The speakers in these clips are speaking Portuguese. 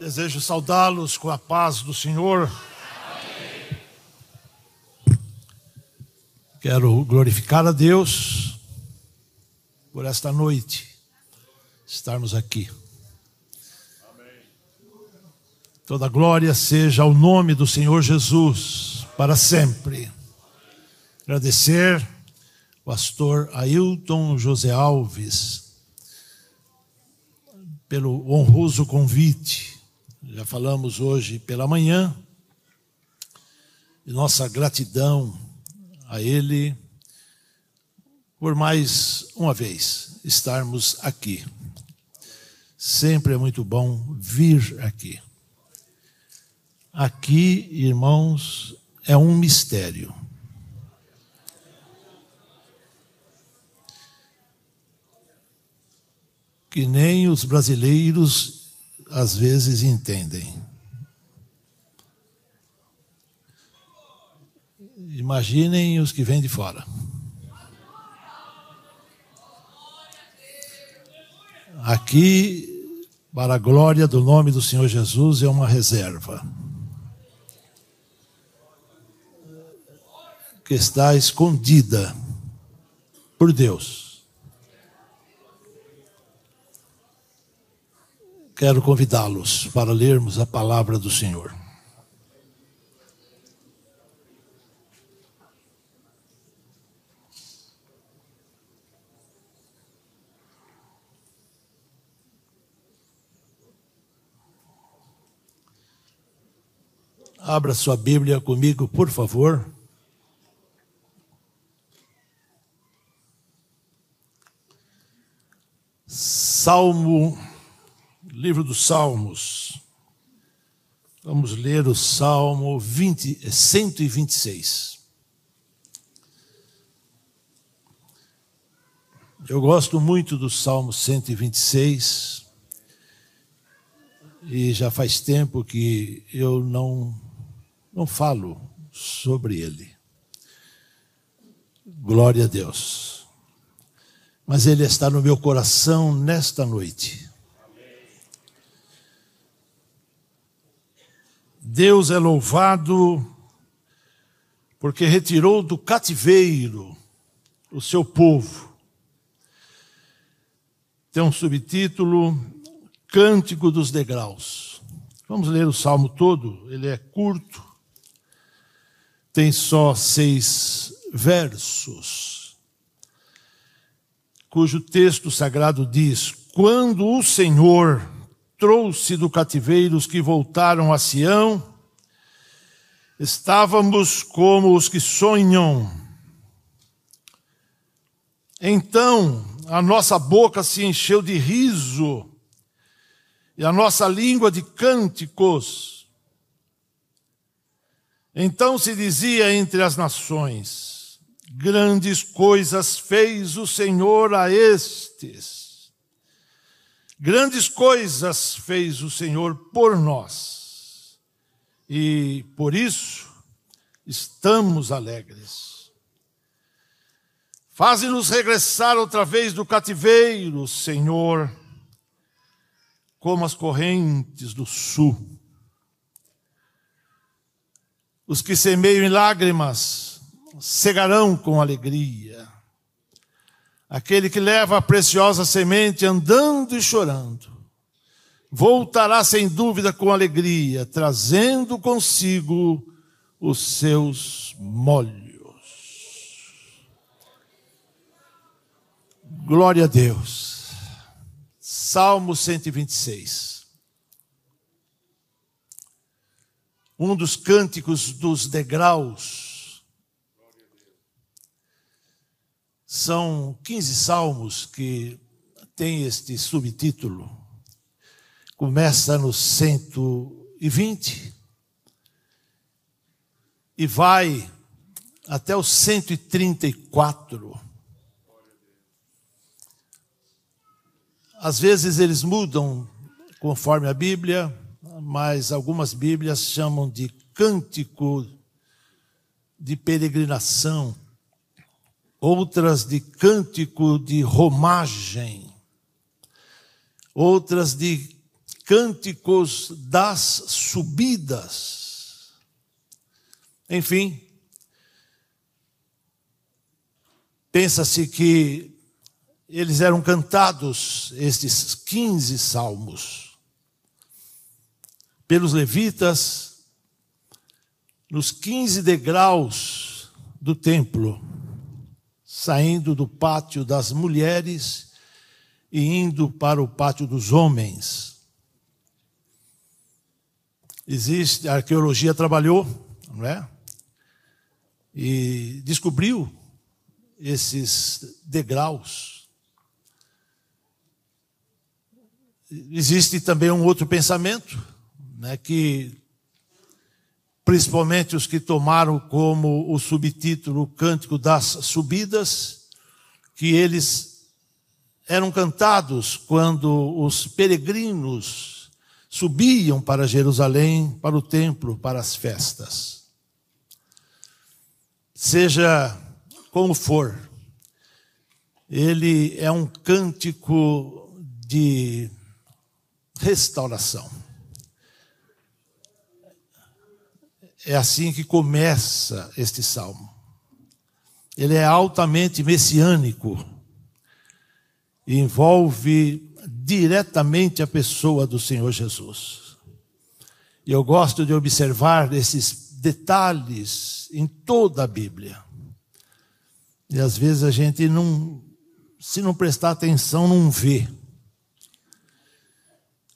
Desejo saudá-los com a paz do Senhor. Quero glorificar a Deus por esta noite, estarmos aqui. Toda glória seja ao nome do Senhor Jesus, para sempre. Agradecer, pastor Ailton José Alves, pelo honroso convite já falamos hoje pela manhã, e nossa gratidão a Ele por mais uma vez estarmos aqui. Sempre é muito bom vir aqui. Aqui, irmãos, é um mistério. Que nem os brasileiros às vezes entendem. Imaginem os que vêm de fora. Aqui, para a glória do nome do Senhor Jesus, é uma reserva. Que está escondida por Deus. Quero convidá-los para lermos a palavra do Senhor. Abra sua Bíblia comigo, por favor. Salmo livro dos Salmos. Vamos ler o Salmo 20, 126. Eu gosto muito do Salmo 126 e já faz tempo que eu não, não falo sobre ele. Glória a Deus. Mas ele está no meu coração nesta noite. Deus é louvado porque retirou do cativeiro o seu povo. Tem um subtítulo Cântico dos Degraus. Vamos ler o salmo todo, ele é curto, tem só seis versos, cujo texto sagrado diz: Quando o Senhor trouxe do cativeiro os que voltaram a Sião, estávamos como os que sonham. Então a nossa boca se encheu de riso e a nossa língua de cânticos. Então se dizia entre as nações: Grandes coisas fez o Senhor a estes Grandes coisas fez o Senhor por nós, e por isso estamos alegres. Faze-nos regressar outra vez do cativeiro, Senhor, como as correntes do sul. Os que semeiam em lágrimas cegarão com alegria Aquele que leva a preciosa semente andando e chorando, voltará sem dúvida com alegria, trazendo consigo os seus molhos. Glória a Deus. Salmo 126. Um dos cânticos dos degraus São 15 salmos que tem este subtítulo. Começa no 120 e vai até o 134. Às vezes eles mudam conforme a Bíblia, mas algumas Bíblias chamam de cântico de peregrinação, outras de cântico de romagem, outras de cânticos das subidas. Enfim, pensa-se que eles eram cantados, estes 15 salmos, pelos levitas, nos 15 degraus do templo, saindo do pátio das mulheres e indo para o pátio dos homens. Existe, a arqueologia trabalhou, não é? E descobriu esses degraus. Existe também um outro pensamento, né, que principalmente os que tomaram como o subtítulo o Cântico das Subidas, que eles eram cantados quando os peregrinos subiam para Jerusalém, para o templo, para as festas. Seja como for, ele é um cântico de restauração. É assim que começa este salmo. Ele é altamente messiânico e envolve diretamente a pessoa do Senhor Jesus. E eu gosto de observar esses detalhes em toda a Bíblia. E às vezes a gente não, se não prestar atenção, não vê.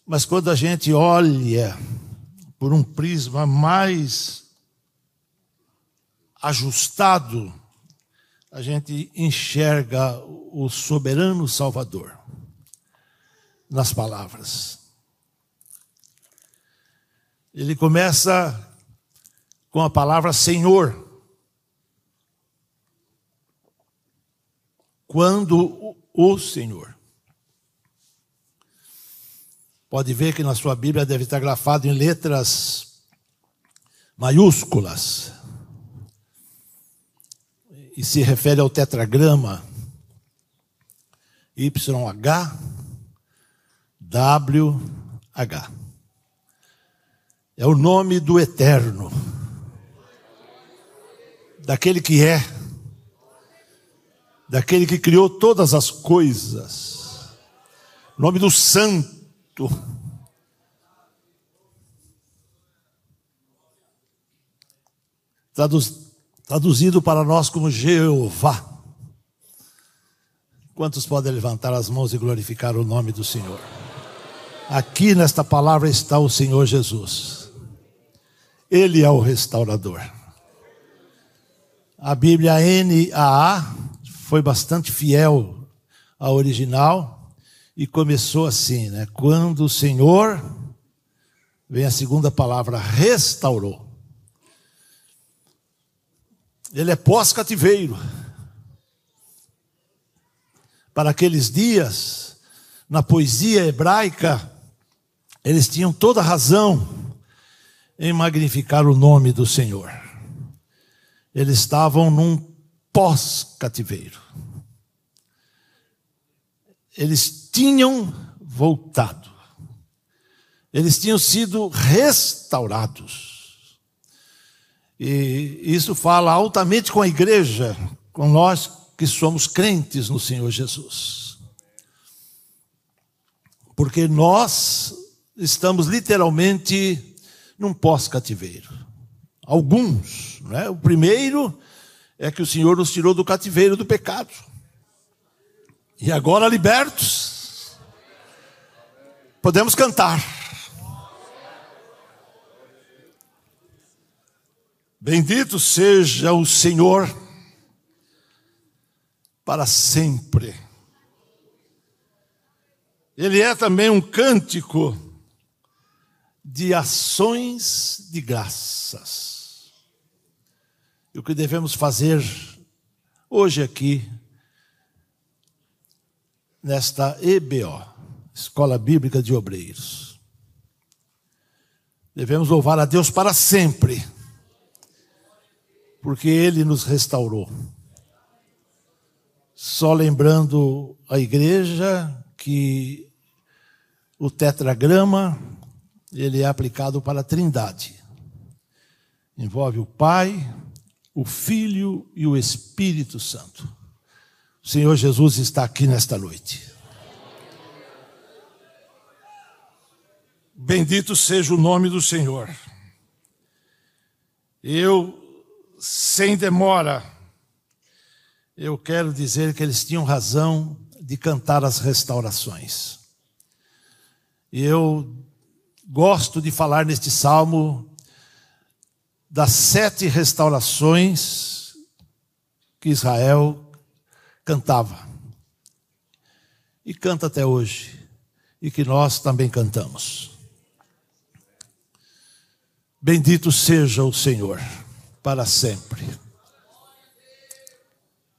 Mas quando a gente olha por um prisma mais ajustado, a gente enxerga o soberano Salvador nas palavras. Ele começa com a palavra Senhor. Quando o Senhor. Pode ver que na sua Bíblia deve estar grafado em letras maiúsculas. E se refere ao tetragrama YH WH. É o nome do eterno, daquele que é, daquele que criou todas as coisas, nome do santo. Traduz, traduzido para nós como Jeová. Quantos podem levantar as mãos e glorificar o nome do Senhor? Aqui nesta palavra está o Senhor Jesus. Ele é o restaurador. A Bíblia NAA foi bastante fiel ao original e começou assim, né? Quando o Senhor, vem a segunda palavra, restaurou. Ele é pós-cativeiro. Para aqueles dias, na poesia hebraica, eles tinham toda razão em magnificar o nome do Senhor. Eles estavam num pós-cativeiro. Eles tinham voltado. Eles tinham sido restaurados. E isso fala altamente com a igreja, com nós que somos crentes no Senhor Jesus. Porque nós estamos literalmente num pós-cativeiro. Alguns, né? o primeiro é que o Senhor nos tirou do cativeiro do pecado. E agora libertos, podemos cantar. Bendito seja o Senhor para sempre. Ele é também um cântico de ações de graças. E o que devemos fazer hoje aqui, nesta EBO, Escola Bíblica de Obreiros. Devemos louvar a Deus para sempre, porque Ele nos restaurou. Só lembrando a igreja que o tetragrama, ele é aplicado para a Trindade. Envolve o Pai, o Filho e o Espírito Santo. O Senhor Jesus está aqui nesta noite. Bendito seja o nome do Senhor. Eu, sem demora, eu quero dizer que eles tinham razão de cantar as restaurações. Eu gosto de falar neste salmo das sete restaurações que Israel cantava. E canta até hoje. E que nós também cantamos. Bendito seja o Senhor para sempre.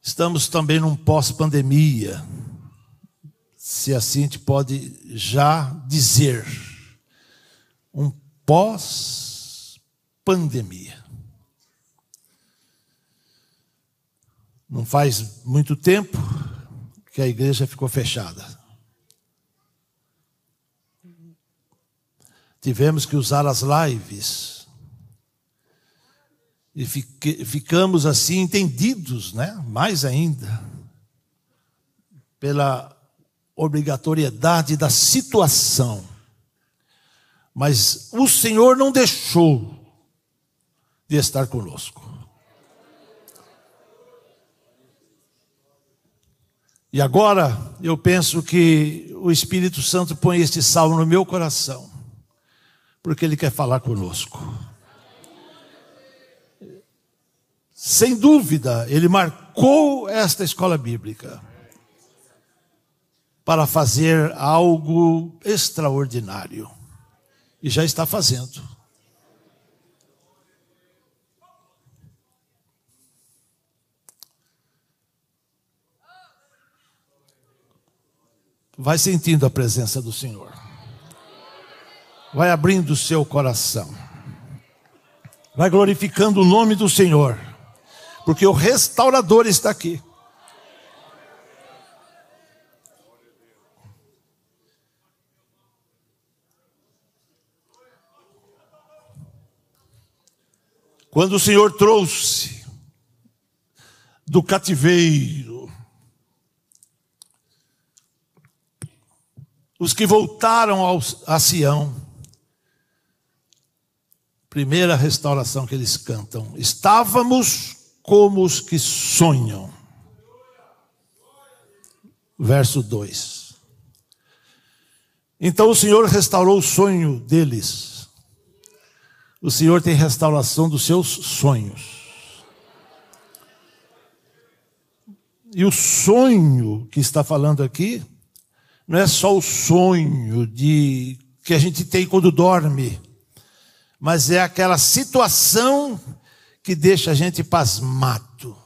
Estamos também num pós-pandemia, se assim a gente pode já dizer, um pós-pandemia. Não faz muito tempo que a igreja ficou fechada. Tivemos que usar as lives e ficamos assim entendidos, né? Mais ainda, pela obrigatoriedade da situação. Mas o Senhor não deixou de estar conosco. E agora eu penso que o Espírito Santo põe este salmo no meu coração, porque ele quer falar conosco. Sem dúvida, ele marcou esta escola bíblica para fazer algo extraordinário. E já está fazendo. Vai sentindo a presença do Senhor. Vai abrindo o seu coração. Vai glorificando o nome do Senhor porque o restaurador está aqui. Quando o Senhor trouxe do cativeiro os que voltaram ao, a Sião, primeira restauração que eles cantam, estávamos como os que sonham. Verso 2. Então o Senhor restaurou o sonho deles. O Senhor tem restauração dos seus sonhos. E o sonho que está falando aqui não é só o sonho de que a gente tem quando dorme, mas é aquela situação que deixa a gente pasmado,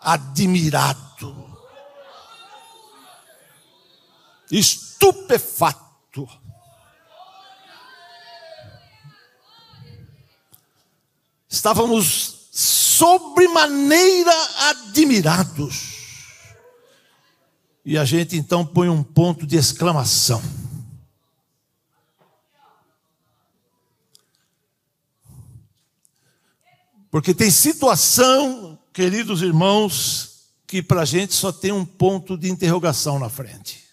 admirado, estupefato. Estávamos sobremaneira admirados. E a gente então põe um ponto de exclamação. Porque tem situação, queridos irmãos, que para a gente só tem um ponto de interrogação na frente.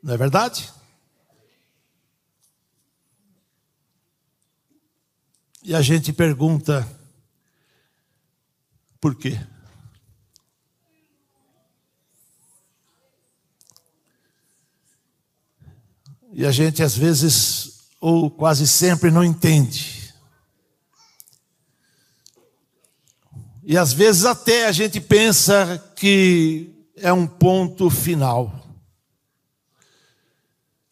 Não é verdade? E a gente pergunta: por quê? E a gente às vezes, ou quase sempre, não entende. E às vezes até a gente pensa que é um ponto final.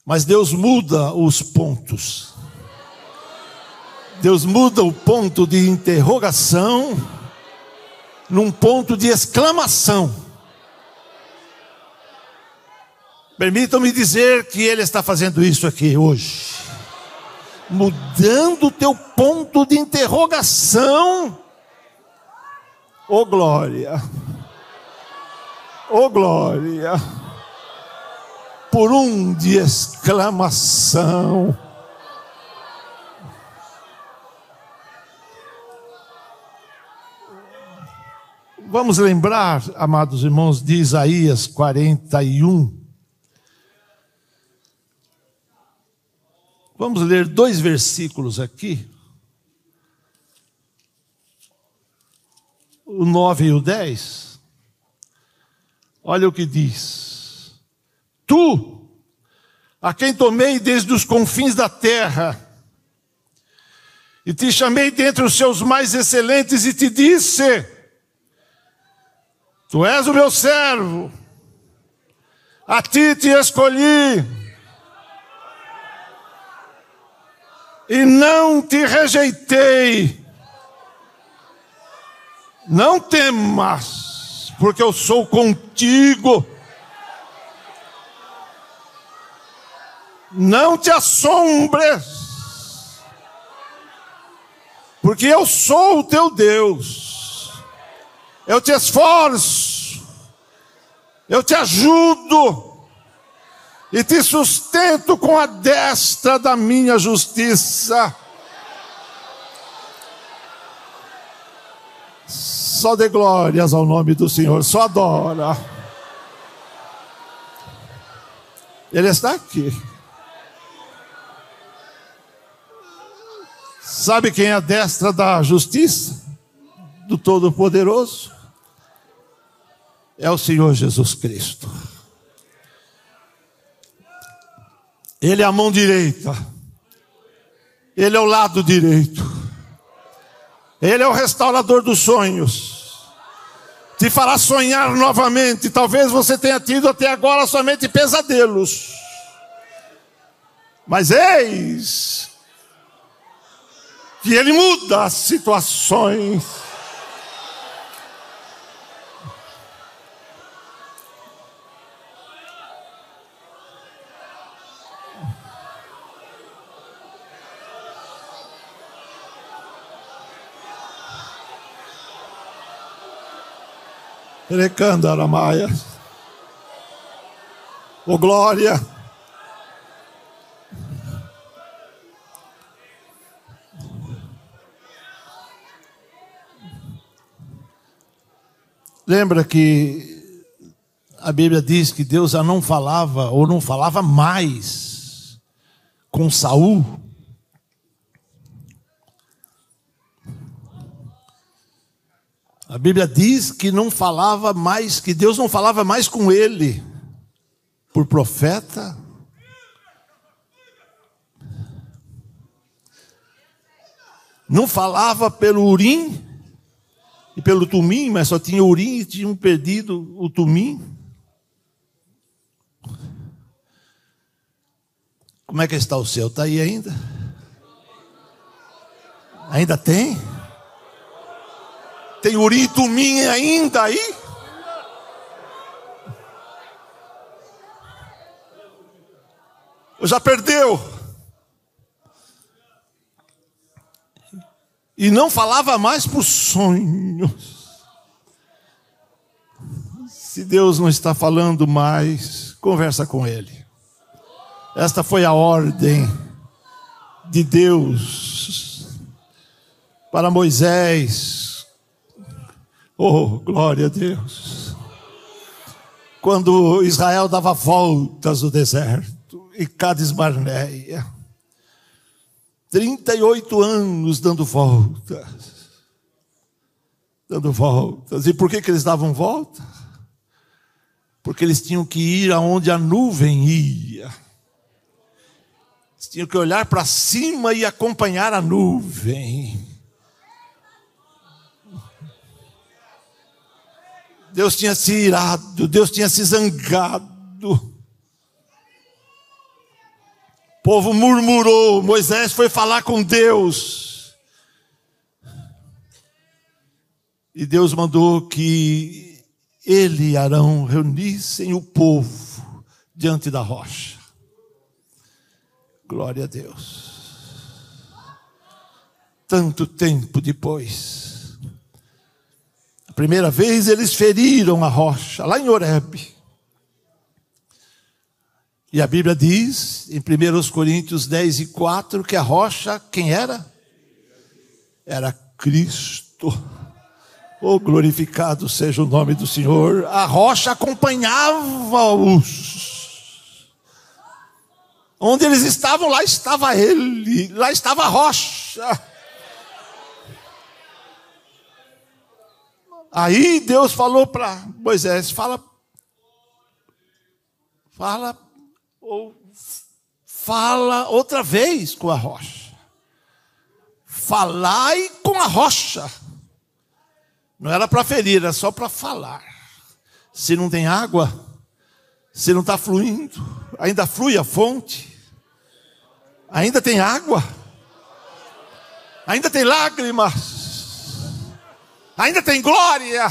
Mas Deus muda os pontos. Deus muda o ponto de interrogação num ponto de exclamação. Permitam-me dizer que Ele está fazendo isso aqui hoje, mudando o teu ponto de interrogação Ô oh, glória! Ô oh, glória! por um de exclamação. Vamos lembrar, amados irmãos, de Isaías 41. Vamos ler dois versículos aqui. O 9 e o 10. Olha o que diz: Tu, a quem tomei desde os confins da terra, e te chamei dentre os seus mais excelentes, e te disse: Tu és o meu servo, a ti te escolhi, e não te rejeitei. Não temas, porque eu sou contigo. Não te assombres, porque eu sou o teu Deus eu te esforço, eu te ajudo e te sustento com a destra da minha justiça. Só dê glórias ao nome do Senhor, só adora. Ele está aqui. Sabe quem é a destra da justiça? Do Todo-Poderoso? é o Senhor Jesus Cristo. Ele é a mão direita, Ele é o lado direito, Ele é o restaurador dos sonhos, te fará sonhar novamente. Talvez você tenha tido até agora somente pesadelos, mas eis que Ele muda as situações. Recanda Aramaia. Oh glória. Lembra que a Bíblia diz que Deus já não falava ou não falava mais com Saul A Bíblia diz que não falava mais, que Deus não falava mais com ele por profeta. Não falava pelo Urim e pelo Tumim, mas só tinha Urim e tinham perdido o Tumim. Como é que está o céu? Está aí ainda? Ainda tem? Tem Urim Tumim ainda aí? Já perdeu. E não falava mais por sonhos. Se Deus não está falando mais, conversa com Ele. Esta foi a ordem de Deus para Moisés Oh, glória a Deus. Quando Israel dava voltas no deserto, e Cades Barneia, 38 anos dando voltas. Dando voltas. E por que, que eles davam volta? Porque eles tinham que ir aonde a nuvem ia. Eles tinham que olhar para cima e acompanhar a nuvem. Deus tinha se irado, Deus tinha se zangado. O povo murmurou, Moisés foi falar com Deus. E Deus mandou que ele e Arão reunissem o povo diante da rocha. Glória a Deus. Tanto tempo depois, Primeira vez eles feriram a rocha, lá em Horebe. E a Bíblia diz, em 1 Coríntios 10 e 4, que a rocha, quem era? Era Cristo. Oh, glorificado seja o nome do Senhor. A rocha acompanhava-os. Onde eles estavam, lá estava ele, lá estava a rocha. Aí Deus falou para Moisés: fala, fala, ou fala outra vez com a rocha. Falai com a rocha. Não era para ferir, era só para falar. Se não tem água, se não está fluindo, ainda flui a fonte, ainda tem água, ainda tem lágrimas, ainda tem glória,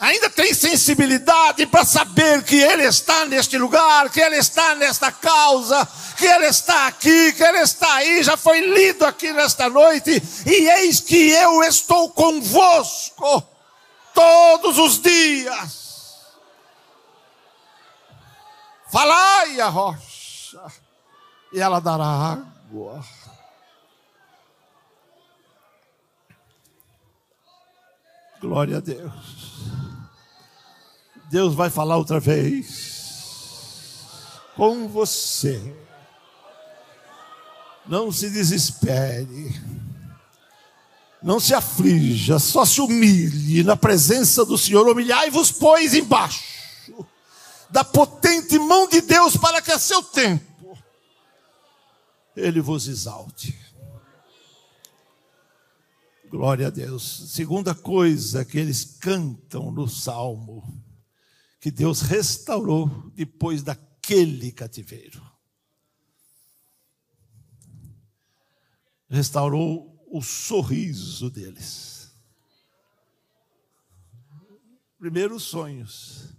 ainda tem sensibilidade para saber que Ele está neste lugar, que Ele está nesta causa, que Ele está aqui, que Ele está aí, já foi lido aqui nesta noite, e eis que eu estou convosco todos os dias. Falai a rocha, e ela dará água. Glória a Deus. Deus vai falar outra vez com você. Não se desespere. Não se aflija, só se humilhe na presença do Senhor. Humilhai-vos, pois, embaixo da potente mão de Deus, para que a seu tempo Ele vos exalte. Glória a Deus. Segunda coisa que eles cantam no salmo, que Deus restaurou depois daquele cativeiro. restaurou o sorriso deles. Primeiros sonhos.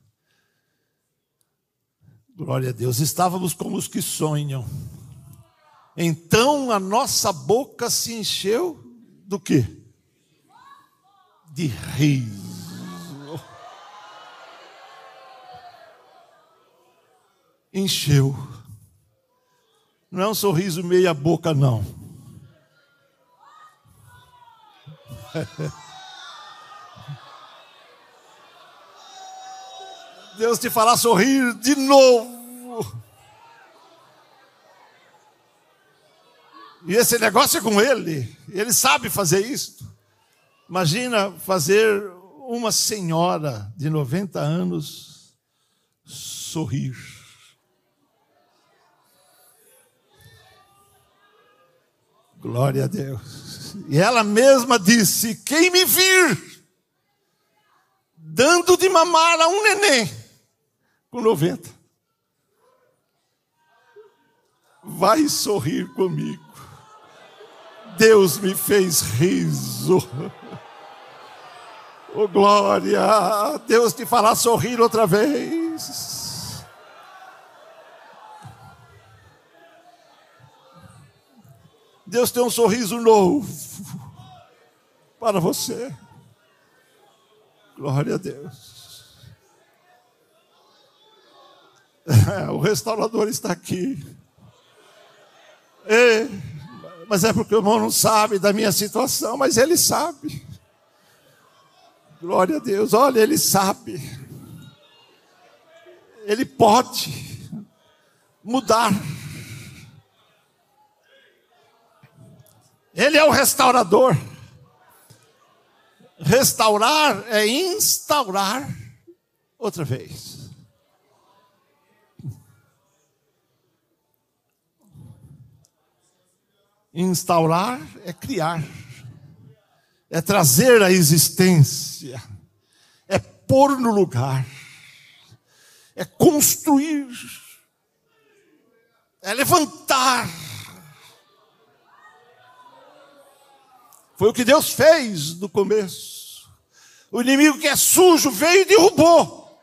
Glória a Deus. Estávamos como os que sonham. Então a nossa boca se encheu do quê? De riso. Encheu. Não é um sorriso meia boca, não. Deus te fará sorrir de novo. E esse negócio é com Ele, Ele sabe fazer isso. Imagina fazer uma senhora de 90 anos sorrir. Glória a Deus. E ela mesma disse: Quem me vir dando de mamar a um neném com 90, vai sorrir comigo. Deus me fez riso. Oh glória, Deus te fará sorrir outra vez. Deus tem um sorriso novo para você. Glória a Deus. É, o restaurador está aqui. É, mas é porque o irmão não sabe da minha situação, mas ele sabe. Glória a Deus. Olha, ele sabe. Ele pode mudar. Ele é o restaurador. Restaurar é instaurar outra vez. Instaurar é criar, é trazer a existência, é pôr no lugar, é construir, é levantar. Foi o que Deus fez no começo. O inimigo que é sujo veio e derrubou.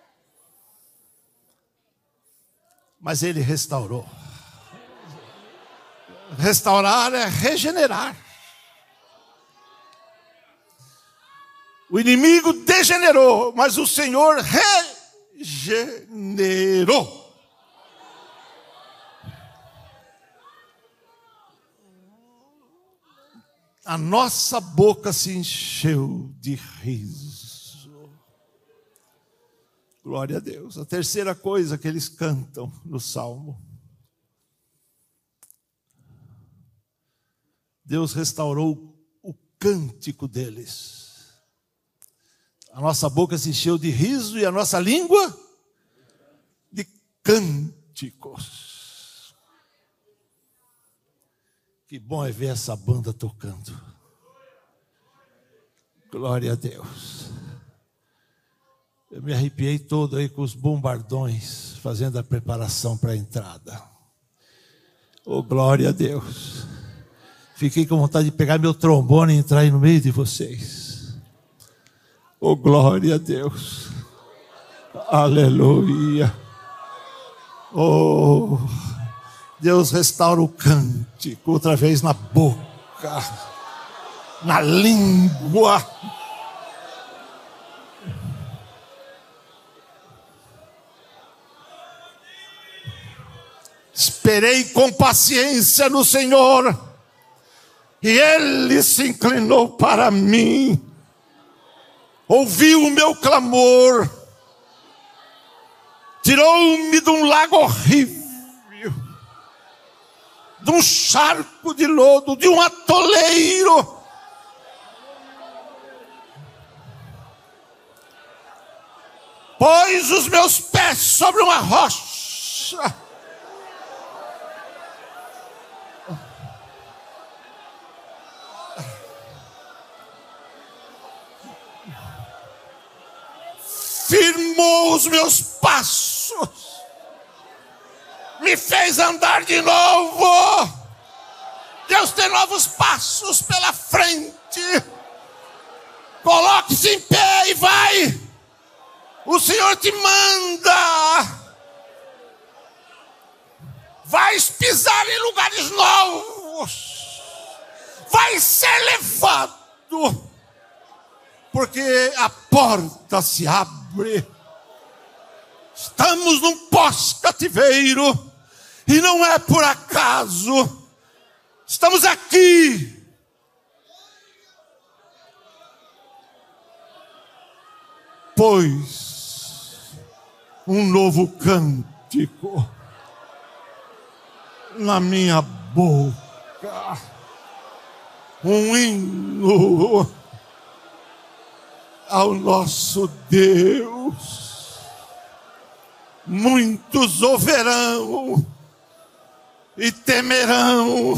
Mas ele restaurou. Restaurar é regenerar. O inimigo degenerou, mas o Senhor regenerou. A nossa boca se encheu de riso. Glória a Deus. A terceira coisa que eles cantam no salmo. Deus restaurou o cântico deles. A nossa boca se encheu de riso e a nossa língua de cânticos. Que bom é ver essa banda tocando. Glória a Deus. Eu me arrepiei todo aí com os bombardões, fazendo a preparação para a entrada. Oh, glória a Deus. Fiquei com vontade de pegar meu trombone e entrar aí no meio de vocês. Oh, glória a Deus. Aleluia. Oh, Deus restaura o cântico outra vez na boca, na língua. Esperei com paciência no Senhor, e Ele se inclinou para mim ouviu o meu clamor, tirou-me de um lago horrível, de um charco de lodo, de um atoleiro. Pôs os meus pés sobre uma rocha firmou os meus passos, me fez andar de novo. Deus tem novos passos pela frente. Coloque-se em pé e vai. O Senhor te manda. Vai pisar em lugares novos. Vai ser levado. Porque a porta se abre Estamos num pós-cativeiro e não é por acaso. Estamos aqui. Pois um novo cântico na minha boca, um hino ao nosso Deus. Muitos ouvirão e temerão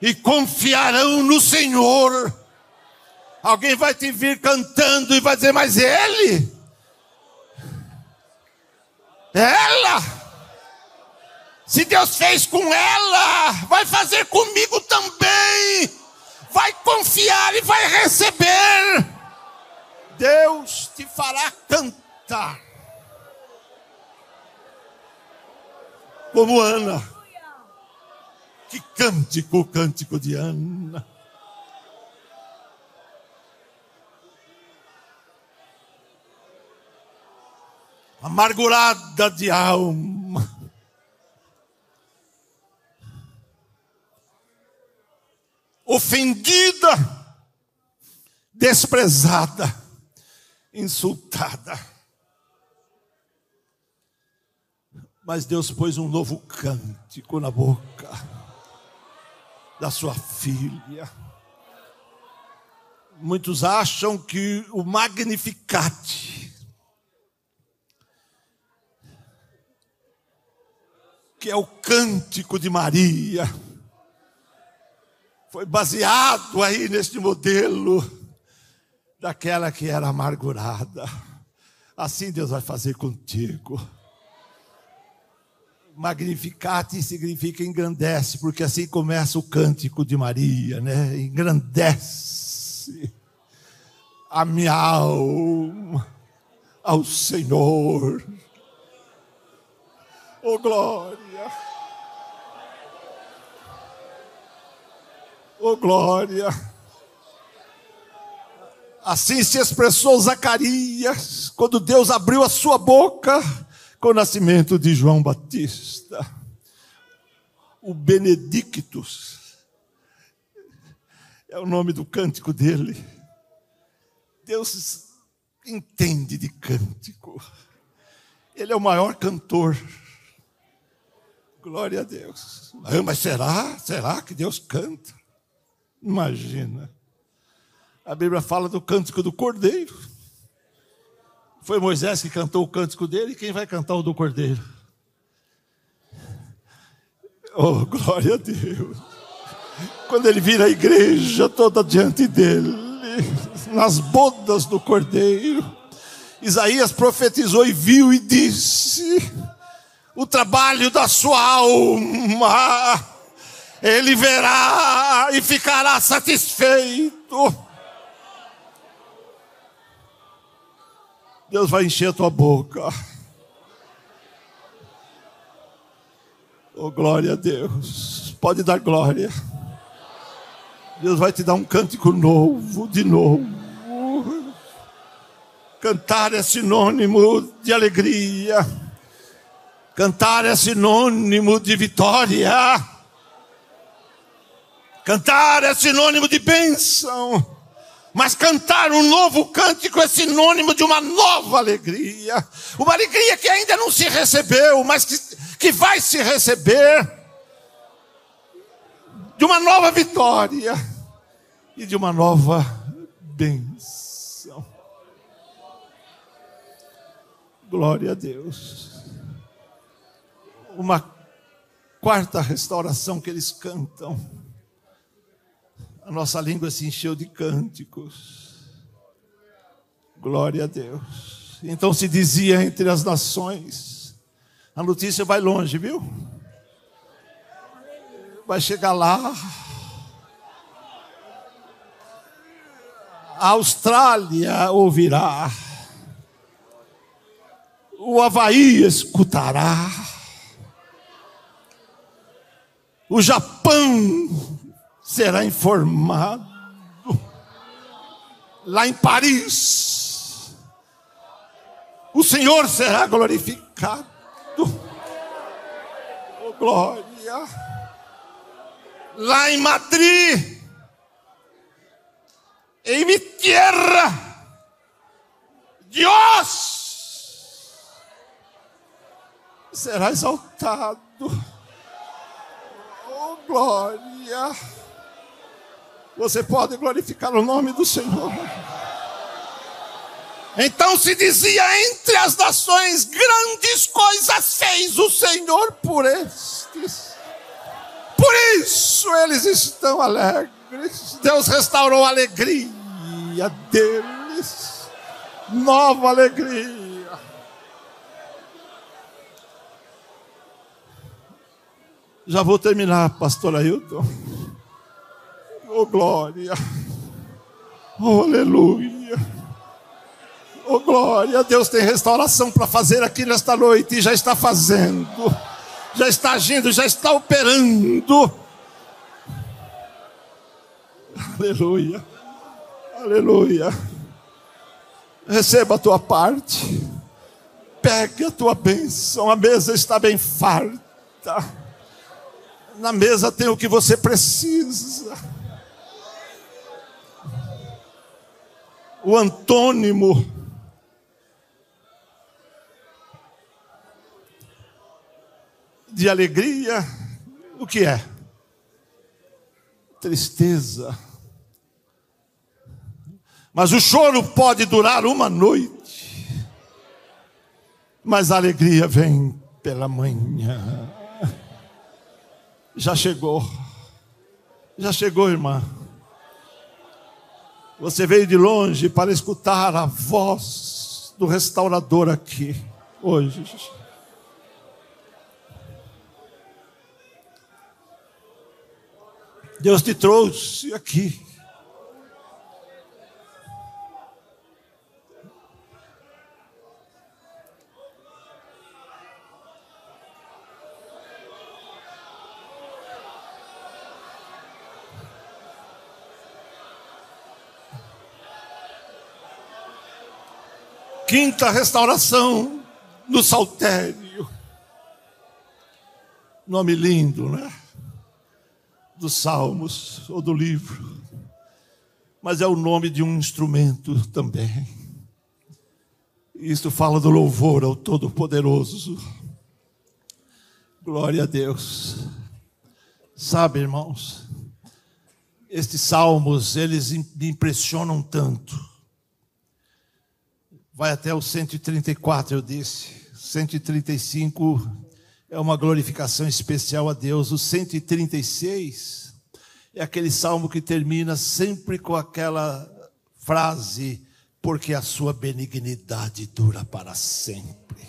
e confiarão no Senhor. Alguém vai te vir cantando e vai dizer, mas ele? Ela? Se Deus fez com ela, vai fazer comigo também. Vai confiar e vai receber. Deus te fará cantar. Como Ana. Que cântico, cântico de Ana. Amargurada de alma. Ofendida, desprezada insultada. Mas Deus pôs um novo cântico na boca da sua filha. Muitos acham que o Magnificat, que é o cântico de Maria, foi baseado aí neste modelo daquela que era amargurada. Assim Deus vai fazer contigo. Magnificate significa engrandece, porque assim começa o cântico de Maria, né? Engrandece a minha alma ao Senhor. Oh glória! Oh glória! Assim se expressou Zacarias quando Deus abriu a sua boca com o nascimento de João Batista. O Benedictus é o nome do cântico dele. Deus entende de cântico. Ele é o maior cantor. Glória a Deus. Mas será? Será que Deus canta? Imagina. A Bíblia fala do cântico do cordeiro. Foi Moisés que cantou o cântico dele, e quem vai cantar o do cordeiro? Oh, glória a Deus. Quando ele vira a igreja toda diante dele, nas bodas do cordeiro, Isaías profetizou e viu e disse: O trabalho da sua alma, ele verá e ficará satisfeito Deus vai encher a tua boca. Oh, glória a Deus. Pode dar glória. Deus vai te dar um cântico novo, de novo. Cantar é sinônimo de alegria. Cantar é sinônimo de vitória. Cantar é sinônimo de bênção. Mas cantar um novo cântico é sinônimo de uma nova alegria. Uma alegria que ainda não se recebeu, mas que, que vai se receber. De uma nova vitória e de uma nova bênção. Glória a Deus. Uma quarta restauração que eles cantam a nossa língua se encheu de cânticos. Glória a Deus. Então se dizia entre as nações: a notícia vai longe, viu? Vai chegar lá. A Austrália ouvirá. O Havaí escutará. O Japão será informado lá em Paris. O Senhor será glorificado. Oh, glória. Lá em Madrid, em minha terra, Deus será exaltado. Oh, glória. Você pode glorificar o nome do Senhor. Então se dizia entre as nações: grandes coisas fez o Senhor por estes. Por isso eles estão alegres. Deus restaurou a alegria deles. Nova alegria. Já vou terminar, pastor Ailton. Oh, glória. Oh, aleluia. Oh, glória. Deus tem restauração para fazer aqui nesta noite e já está fazendo. Já está agindo, já está operando. Aleluia. Aleluia. Receba a tua parte. Pegue a tua bênção. A mesa está bem farta. Na mesa tem o que você precisa. O antônimo. De alegria, o que é? Tristeza. Mas o choro pode durar uma noite, mas a alegria vem pela manhã. Já chegou, já chegou, irmã. Você veio de longe para escutar a voz do restaurador aqui, hoje. Deus te trouxe aqui quinta restauração no saltério. Nome lindo, né? Dos Salmos ou do livro. Mas é o nome de um instrumento também. Isto fala do louvor ao Todo-Poderoso. Glória a Deus. Sabe, irmãos, estes salmos, eles me impressionam tanto. Vai até o 134, eu disse. 135 é uma glorificação especial a Deus. O 136 é aquele salmo que termina sempre com aquela frase: porque a sua benignidade dura para sempre.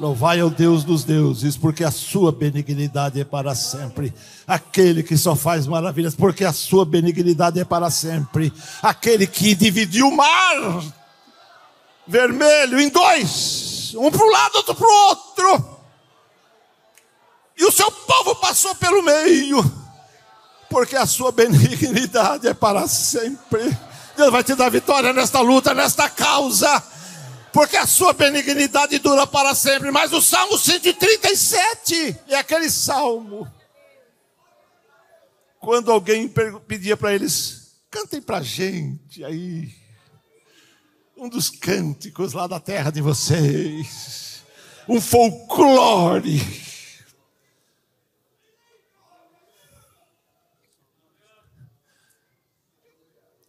Louvai ao Deus dos deuses, porque a sua benignidade é para sempre. Aquele que só faz maravilhas, porque a sua benignidade é para sempre. Aquele que dividiu o mar vermelho em dois, um para um lado, outro para o outro. E o seu povo passou pelo meio, porque a sua benignidade é para sempre. Deus vai te dar vitória nesta luta, nesta causa porque a sua benignidade dura para sempre. Mas o Salmo 137 é aquele salmo. Quando alguém pedia para eles, cantem para gente aí, um dos cânticos lá da terra de vocês, um folclore.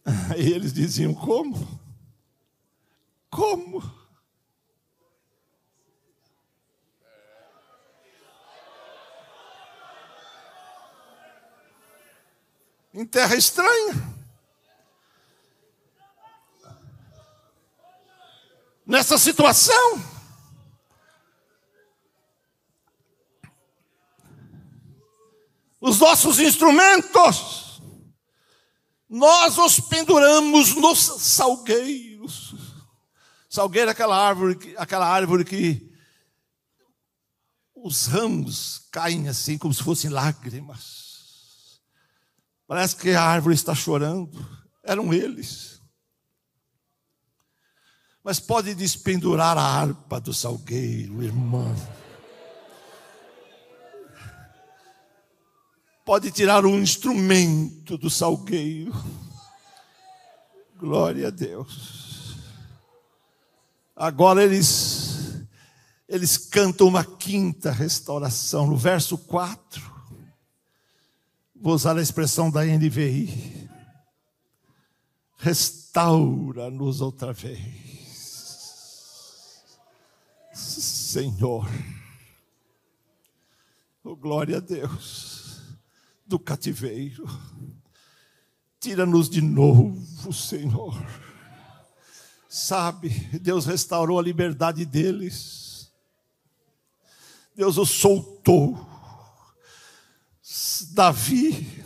Aí eles diziam: como? Como? Em terra estranha. Nessa situação. Os nossos instrumentos, nós os penduramos nos salgueiros. Salgueiro é aquela árvore, aquela árvore que os ramos caem assim como se fossem lágrimas. Parece que a árvore está chorando. Eram eles. Mas pode despendurar a harpa do salgueiro, irmão. Pode tirar um instrumento do salgueiro. Glória a Deus. Agora eles, eles cantam uma quinta restauração. No verso 4, vou usar a expressão da NVI. Restaura-nos outra vez. Senhor. Oh, glória a Deus. Do cativeiro. Tira-nos de novo, Senhor Sabe, Deus restaurou a liberdade deles. Deus os soltou. Davi,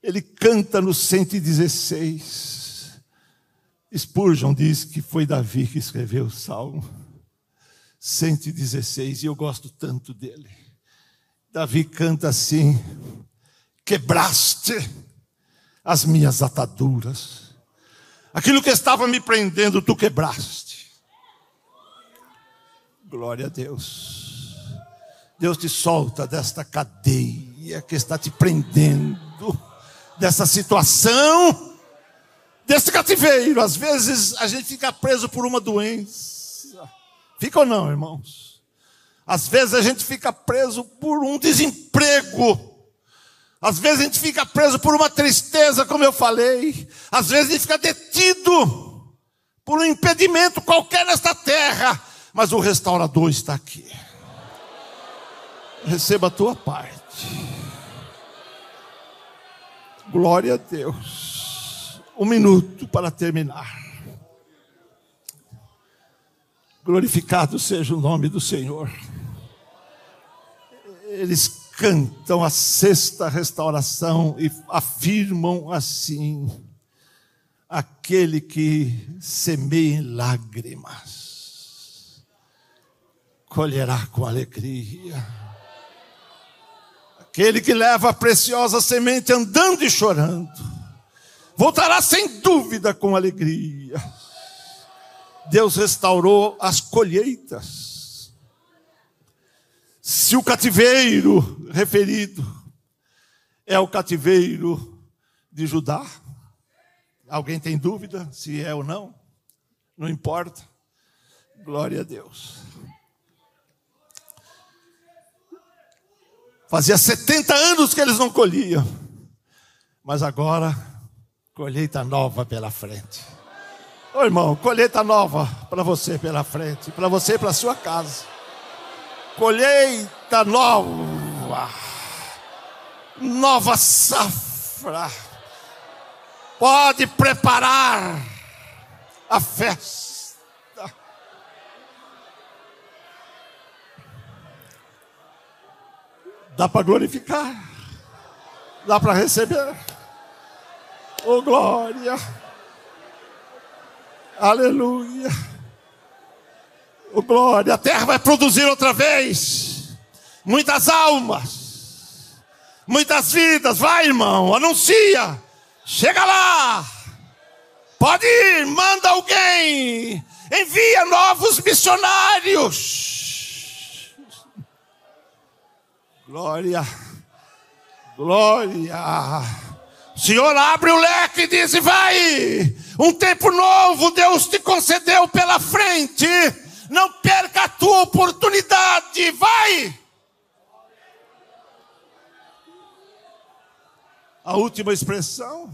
ele canta no 116. Spurgeon diz que foi Davi que escreveu o salmo 116, e eu gosto tanto dele. Davi canta assim: Quebraste as minhas ataduras Aquilo que estava me prendendo, tu quebraste. Glória a Deus. Deus te solta desta cadeia que está te prendendo, dessa situação, desse cativeiro. Às vezes a gente fica preso por uma doença. Fica ou não, irmãos? Às vezes a gente fica preso por um desemprego. Às vezes a gente fica preso por uma tristeza, como eu falei. Às vezes a gente fica detido por um impedimento qualquer nesta terra. Mas o restaurador está aqui. Receba a tua parte. Glória a Deus. Um minuto para terminar. Glorificado seja o nome do Senhor. Eles cantam a sexta restauração e afirmam assim: aquele que semeia em lágrimas, colherá com alegria. Aquele que leva a preciosa semente andando e chorando, voltará sem dúvida com alegria. Deus restaurou as colheitas. Se o cativeiro referido é o cativeiro de Judá, alguém tem dúvida se é ou não? Não importa. Glória a Deus. Fazia 70 anos que eles não colhiam, mas agora, colheita nova pela frente. Ô irmão, colheita nova para você pela frente, para você e para sua casa. Colheita nova, nova safra. Pode preparar a festa Dá para glorificar. Dá para receber. Oh glória. Aleluia. Glória. A terra vai produzir outra vez. Muitas almas. Muitas vidas. Vai, irmão. Anuncia. Chega lá. Pode ir. Manda alguém. Envia novos missionários Glória. Glória. O Senhor abre o leque e diz: vai. Um tempo novo Deus te concedeu pela frente. Não perca a tua oportunidade. Vai. A última expressão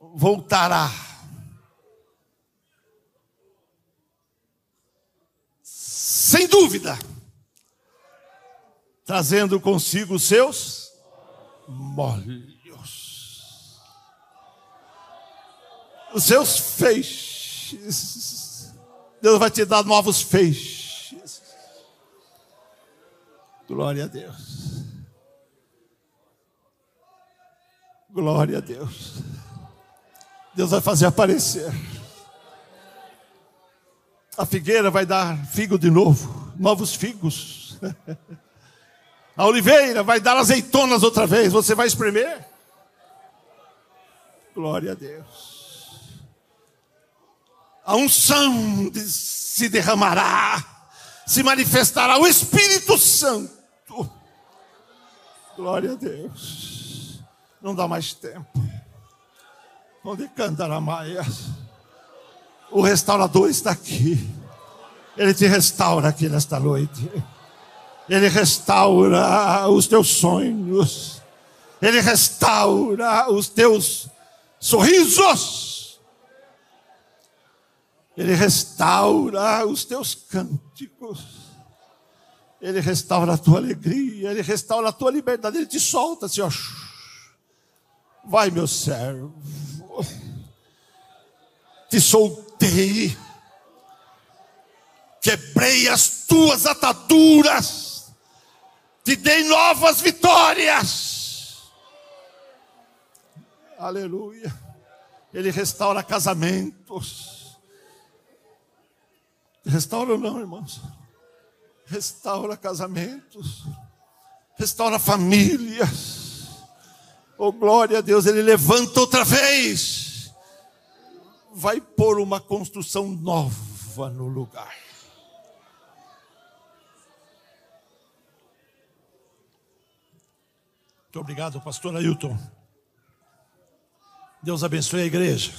voltará. Sem dúvida trazendo consigo os seus molhos, os seus feixes. Deus vai te dar novos feixes. Glória a Deus. Glória a Deus. Deus vai fazer aparecer. A figueira vai dar figo de novo, novos figos. A oliveira vai dar azeitonas outra vez. Você vai espremer? Glória a Deus. A unção se derramará, se manifestará o Espírito Santo. Glória a Deus. Não dá mais tempo. Onde cantará Maia? O restaurador está aqui. Ele te restaura aqui nesta noite. Ele restaura os teus sonhos. Ele restaura os teus sorrisos. Ele restaura os teus cânticos. Ele restaura a tua alegria. Ele restaura a tua liberdade. Ele te solta assim, ó. Vai, meu servo. Te soltei. Quebrei as tuas ataduras te dei novas vitórias. Aleluia. Ele restaura casamentos. Restaura não, irmãos? Restaura casamentos. Restaura famílias. Oh, glória a Deus, ele levanta outra vez. Vai pôr uma construção nova no lugar. Muito obrigado, pastor Ailton. Deus abençoe a igreja.